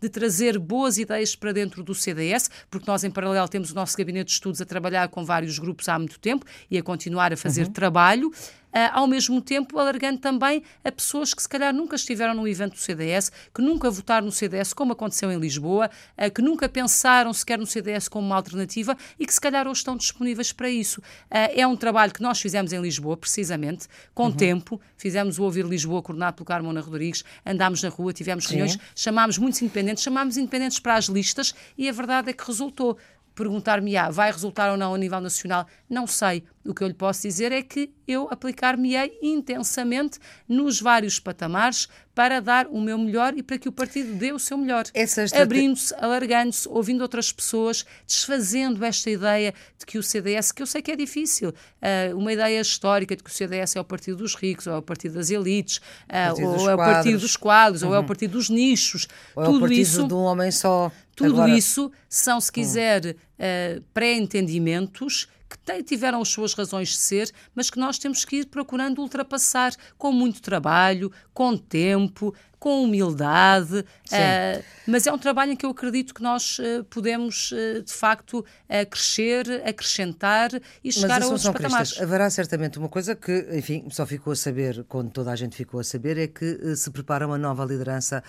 de trazer boas ideias para dentro do CDS, porque nós, em paralelo, temos o nosso gabinete de estudos a trabalhar com vários grupos há muito tempo e a continuar a fazer uhum. trabalho. Uh, ao mesmo tempo alargando também a pessoas que se calhar nunca estiveram no evento do CDS, que nunca votaram no CDS, como aconteceu em Lisboa, uh, que nunca pensaram sequer no CDS como uma alternativa e que se calhar hoje estão disponíveis para isso. Uh, é um trabalho que nós fizemos em Lisboa, precisamente, com uhum. tempo, fizemos o Ouvir Lisboa, coordenado pelo Carmona Rodrigues, andámos na rua, tivemos reuniões, Sim. chamámos muitos independentes, chamámos independentes para as listas e a verdade é que resultou perguntar-me-á, vai resultar ou não a nível nacional? Não sei. O que eu lhe posso dizer é que eu aplicar-me-ei intensamente nos vários patamares para dar o meu melhor e para que o partido dê o seu melhor. Estrate... Abrindo-se, alargando-se, ouvindo outras pessoas, desfazendo esta ideia de que o CDS, que eu sei que é difícil, uh, uma ideia histórica de que o CDS é o partido dos ricos, ou é o partido das elites, uh, ou é o partido dos quadros, uhum. ou é o partido dos nichos. Ou Tudo é o partido isso, de um homem só. Tudo Agora... isso são, se quiser, uh, pré-entendimentos que tiveram as suas razões de ser, mas que nós temos que ir procurando ultrapassar com muito trabalho, com tempo, com humildade, uh, mas é um trabalho em que eu acredito que nós uh, podemos, uh, de facto, crescer, acrescentar e chegar a outros patamares. Cristas, haverá certamente uma coisa que, enfim, só ficou a saber, quando toda a gente ficou a saber, é que se prepara uma nova liderança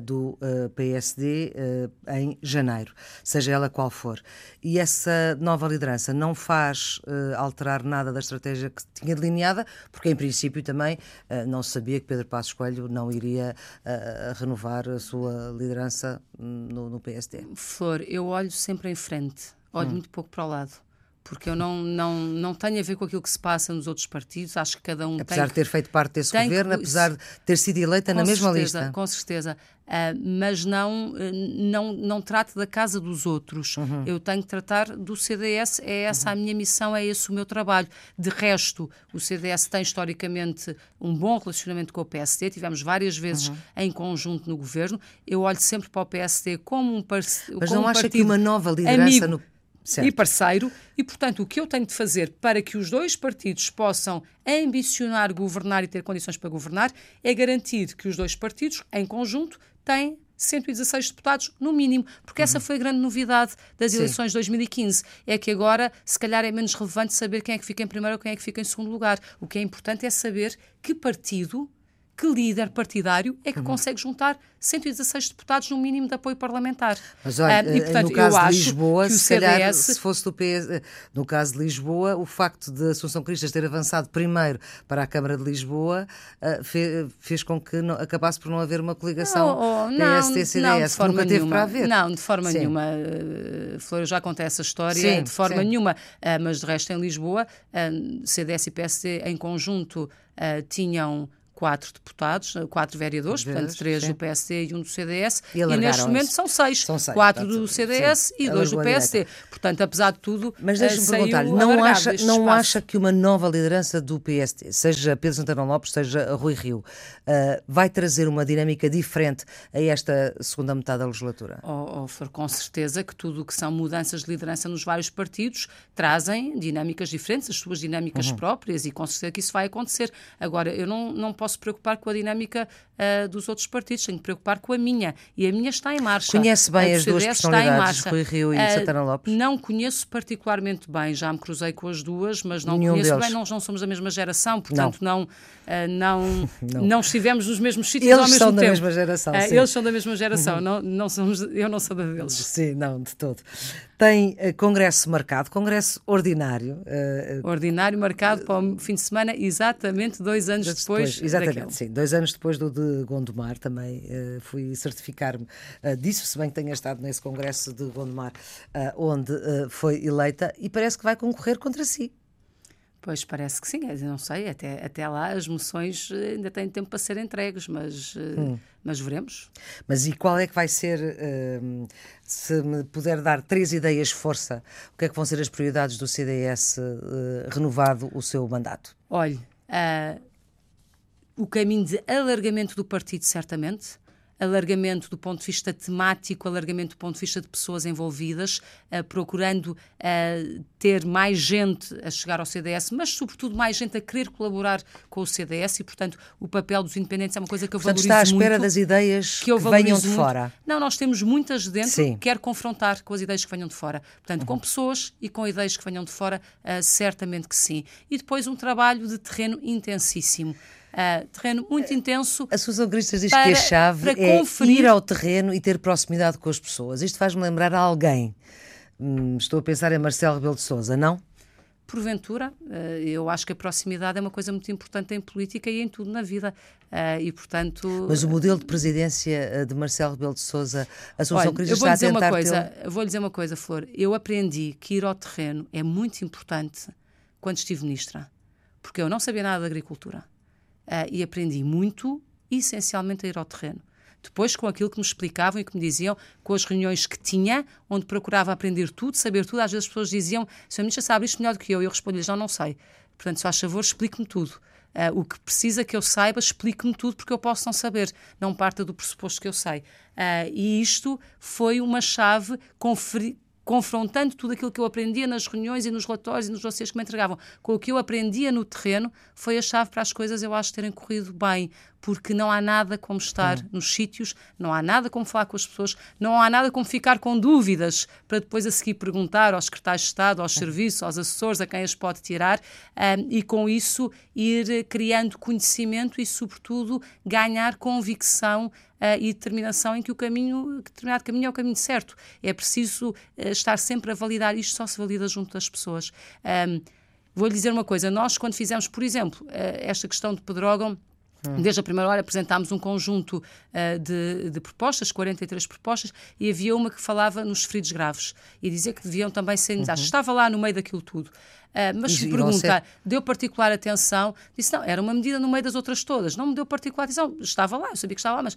do PSD em janeiro, seja ela qual for. E essa nova liderança não faz alterar nada da estratégia que tinha delineada, porque em princípio também não se sabia que Pedro Passos Coelho não iria a, a renovar a sua liderança no, no, PSD? Flor, eu olho sempre em frente, olho hum. muito pouco para o lado. Porque eu não, não, não tenho a ver com aquilo que se passa nos outros partidos, acho que cada um Apesar de ter feito parte desse governo, que, apesar de ter sido eleita na mesma certeza, lista. Com certeza. Uh, mas não, uh, não, não trato da casa dos outros. Uhum. Eu tenho que tratar do CDS, é essa uhum. a minha missão, é esse o meu trabalho. De resto, o CDS tem historicamente um bom relacionamento com o PSD, tivemos várias vezes uhum. em conjunto no governo. Eu olho sempre para o PSD como um, parceiro. Mas não um acha que uma nova liderança amigo, no Certo. e parceiro, e portanto o que eu tenho de fazer para que os dois partidos possam ambicionar governar e ter condições para governar é garantir que os dois partidos, em conjunto, têm 116 deputados, no mínimo, porque uhum. essa foi a grande novidade das Sim. eleições de 2015. É que agora, se calhar, é menos relevante saber quem é que fica em primeiro ou quem é que fica em segundo lugar. O que é importante é saber que partido que líder partidário é que uhum. consegue juntar 116 deputados no mínimo de apoio parlamentar. Mas olha, uh, e, portanto, no caso de Lisboa, se CDS... calhar, se fosse do PS, no caso de Lisboa, o facto de Assunção Cristas ter avançado primeiro para a Câmara de Lisboa uh, fez, fez, com que não, acabasse por não haver uma coligação oh, oh, PSD-CDS, que nunca teve para haver. Não, de forma Sim. nenhuma. Flor, já conta essa história, Sim, de forma Sim. nenhuma. Uh, mas de resto, em Lisboa, CDS e PSD em conjunto tinham quatro deputados, eh, quatro vereadores, portanto, três sim. do PSD e um do CDS, e, e neste momento isso. são seis, são seis quatro do CDS sim, e dois do PSD. Portanto, apesar de tudo, mas deixe-me perguntar não acha, não acha que uma nova liderança do PSD, seja Pedro Santana Lopes, seja Rui Rio, uh, vai trazer uma dinâmica diferente a esta segunda metade da legislatura? Oh, oh, com certeza que tudo o que são mudanças de liderança nos vários partidos trazem dinâmicas diferentes, as suas dinâmicas uhum. próprias, e com certeza que isso vai acontecer. Agora, eu não, não posso preocupar com a dinâmica uh, dos outros partidos, tenho que preocupar com a minha. E a minha está em marcha. Conhece bem as duas personalidades, Rui Rio e uh, Santana Lopes? Não conheço particularmente bem, já me cruzei com as duas, mas não Nenhum conheço deles. bem, não, não somos da mesma geração, portanto não, não, uh, [LAUGHS] não, não. não, estivemos nos mesmos sítios eles ao mesmo são tempo. Da mesma geração, eles são da mesma geração, uhum. não, não somos, eu não sou da deles. Sim, não, de todo. Tem congresso marcado, congresso ordinário. ordinário marcado para o fim de semana, exatamente dois anos depois. depois exatamente, daquele. sim, dois anos depois do de Gondomar também uh, fui certificar-me uh, disso, se bem que tenha estado nesse congresso de Gondomar, uh, onde foi eleita, e parece que vai concorrer contra si. Pois parece que sim, não sei, até, até lá as moções ainda têm tempo para ser entregues, mas, hum. mas veremos. Mas e qual é que vai ser, uh, se me puder dar três ideias força, o que é que vão ser as prioridades do CDS uh, renovado o seu mandato? Olhe, uh, o caminho de alargamento do partido, certamente, alargamento do ponto de vista temático, alargamento do ponto de vista de pessoas envolvidas, uh, procurando uh, ter mais gente a chegar ao CDS, mas sobretudo mais gente a querer colaborar com o CDS e, portanto, o papel dos independentes é uma coisa que eu portanto, valorizo muito. está à espera muito, das ideias que, que venham de muito. fora. Não, nós temos muitas de dentro Sim. que quer confrontar com as ideias que venham de fora. Portanto, uhum. com pessoas e com ideias que venham de fora, uh, certamente que sim. E depois um trabalho de terreno intensíssimo. Uh, terreno muito intenso. A Susan Cristas diz para, que a chave é conferir... ir ao terreno e ter proximidade com as pessoas. Isto faz-me lembrar a alguém. Hum, estou a pensar em Marcelo Rebelo de Souza, não? Porventura, uh, eu acho que a proximidade é uma coisa muito importante em política e em tudo na vida. Uh, e, portanto... Mas o modelo de presidência de Marcelo Rebelo de Souza, a Assunção Cristas está a tentar... Uma coisa, Vou-lhe dizer uma coisa, Flor. Eu aprendi que ir ao terreno é muito importante quando estive ministra. Porque eu não sabia nada de agricultura uh, e aprendi muito, essencialmente a ir ao terreno. Depois, com aquilo que me explicavam e que me diziam, com as reuniões que tinha, onde procurava aprender tudo, saber tudo, às vezes as pessoas diziam: Sr. Ministro, sabe isto melhor do que eu? E eu respondi-lhes: Não, não sei. Portanto, se faz favor, explique-me tudo. Uh, o que precisa que eu saiba, explique-me tudo, porque eu posso não saber. Não parta do pressuposto que eu sei. Uh, e isto foi uma chave confrontando tudo aquilo que eu aprendia nas reuniões e nos relatórios e nos dossiês que me entregavam com o que eu aprendia no terreno, foi a chave para as coisas, eu acho, terem corrido bem, porque não há nada como estar uhum. nos sítios, não há nada como falar com as pessoas, não há nada como ficar com dúvidas para depois a seguir perguntar aos secretários de Estado, aos uhum. serviços, aos assessores, a quem as pode tirar, um, e com isso ir criando conhecimento e, sobretudo, ganhar convicção e determinação em que o caminho, determinado caminho é o caminho certo. É preciso uh, estar sempre a validar, isto só se valida junto das pessoas. Um, Vou-lhe dizer uma coisa, nós quando fizemos, por exemplo, uh, esta questão de Pedrógão, Hum. Desde a primeira hora apresentámos um conjunto uh, de, de, propostas, 43 propostas, e havia uma que falava nos feridos graves e dizia que deviam também ser indenizados. Uhum. Estava lá no meio daquilo tudo. Uh, mas se pergunta, ser... deu particular atenção? Disse, não, era uma medida no meio das outras todas. Não me deu particular atenção. Estava lá, eu sabia que estava lá, mas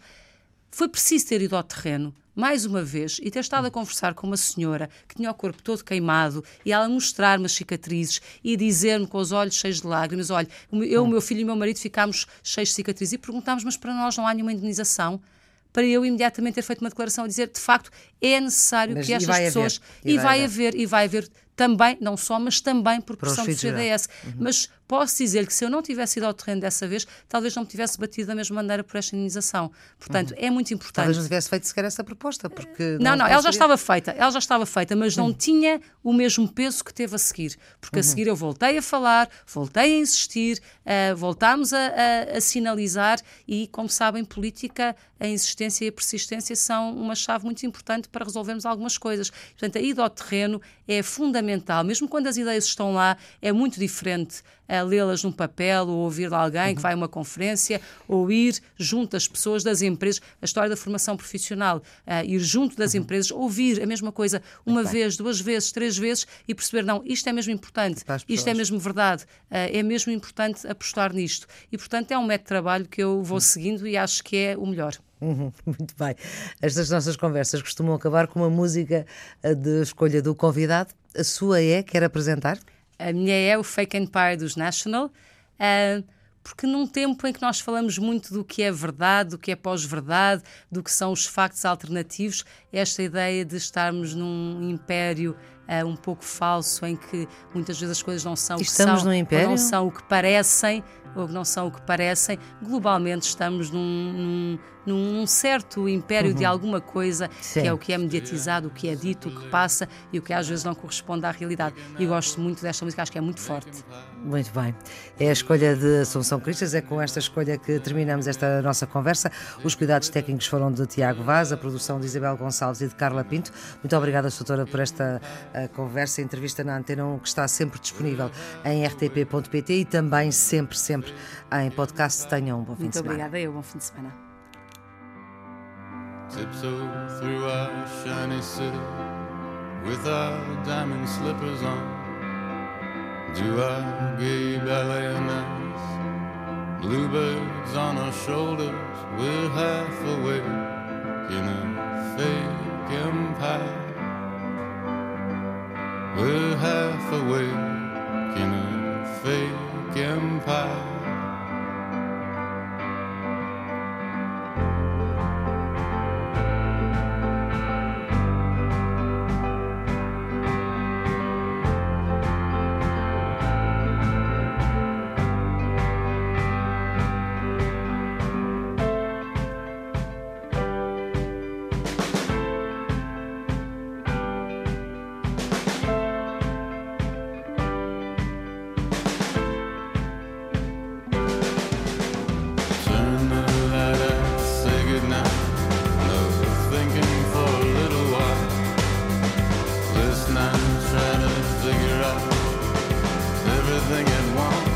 foi preciso ter ido ao terreno, mais uma vez, e ter estado a conversar com uma senhora que tinha o corpo todo queimado e ela mostrar-me as cicatrizes e dizer-me com os olhos cheios de lágrimas: olha, eu, o meu filho e o meu marido ficámos cheios de cicatrizes e perguntámos, mas para nós não há nenhuma indenização? Para eu imediatamente ter feito uma declaração a dizer, de facto, é necessário mas que estas pessoas. Haver, e, vai, haver. haver, e vai haver também, não só, mas também por pressão do CDS. Uhum. Mas posso dizer que se eu não tivesse ido ao terreno dessa vez, talvez não me tivesse batido da mesma maneira por esta indenização. Portanto, uhum. é muito importante. Talvez não tivesse feito sequer essa proposta, porque... Não, não, não ela já estava feita, ela já estava feita, mas uhum. não tinha o mesmo peso que teve a seguir. Porque a uhum. seguir eu voltei a falar, voltei a insistir, uh, voltámos a, a, a sinalizar e, como sabem, política, a insistência e a persistência são uma chave muito importante para resolvermos algumas coisas. Portanto, a ida ao terreno é fundamental fundamental, mesmo quando as ideias estão lá, é muito diferente a lê-las num papel ou ouvir de alguém que vai a uma conferência ou ir junto às pessoas das empresas, a história da formação profissional, uh, ir junto das uhum. empresas, ouvir a mesma coisa uma Muito vez, bem. duas vezes, três vezes e perceber, não, isto é mesmo importante, isto é mesmo verdade, uh, é mesmo importante apostar nisto. E, portanto, é um método de trabalho que eu vou uhum. seguindo e acho que é o melhor. Uhum, [LAUGHS] muito bem. Estas nossas conversas costumam acabar com uma música eh, de escolha do convidado. A sua é? Quer apresentar? A minha é o Fake Empire dos National, uh, porque num tempo em que nós falamos muito do que é verdade, do que é pós-verdade, do que são os factos alternativos, esta ideia de estarmos num império uh, um pouco falso, em que muitas vezes as coisas não são Estamos o que são, império? não são o que parecem, ou não são o que parecem. Globalmente estamos num, num, num certo império uhum. de alguma coisa, Sim. que é o que é mediatizado, o que é dito, o que passa e o que às vezes não corresponde à realidade. E gosto muito desta música, acho que é muito forte. Muito bem. É a escolha de Assunção Cristas, é com esta escolha que terminamos esta nossa conversa. Os cuidados técnicos foram de Tiago Vaz, a produção de Isabel Gonçalves e de Carla Pinto. Muito obrigada, doutora, por esta uh, conversa, entrevista na Antena 1, que está sempre disponível em rtp.pt e também sempre, sempre sempre em podcast. Tenham um bom fim Muito de semana. Muito obrigada, eu. Bom fim de semana. Tiptoe through our shiny city with our diamond slippers on. Do our gay ballet nights. Bluebirds on our shoulders, we're half awake in a fake empire. We're half awake in a fake empire. everything at once.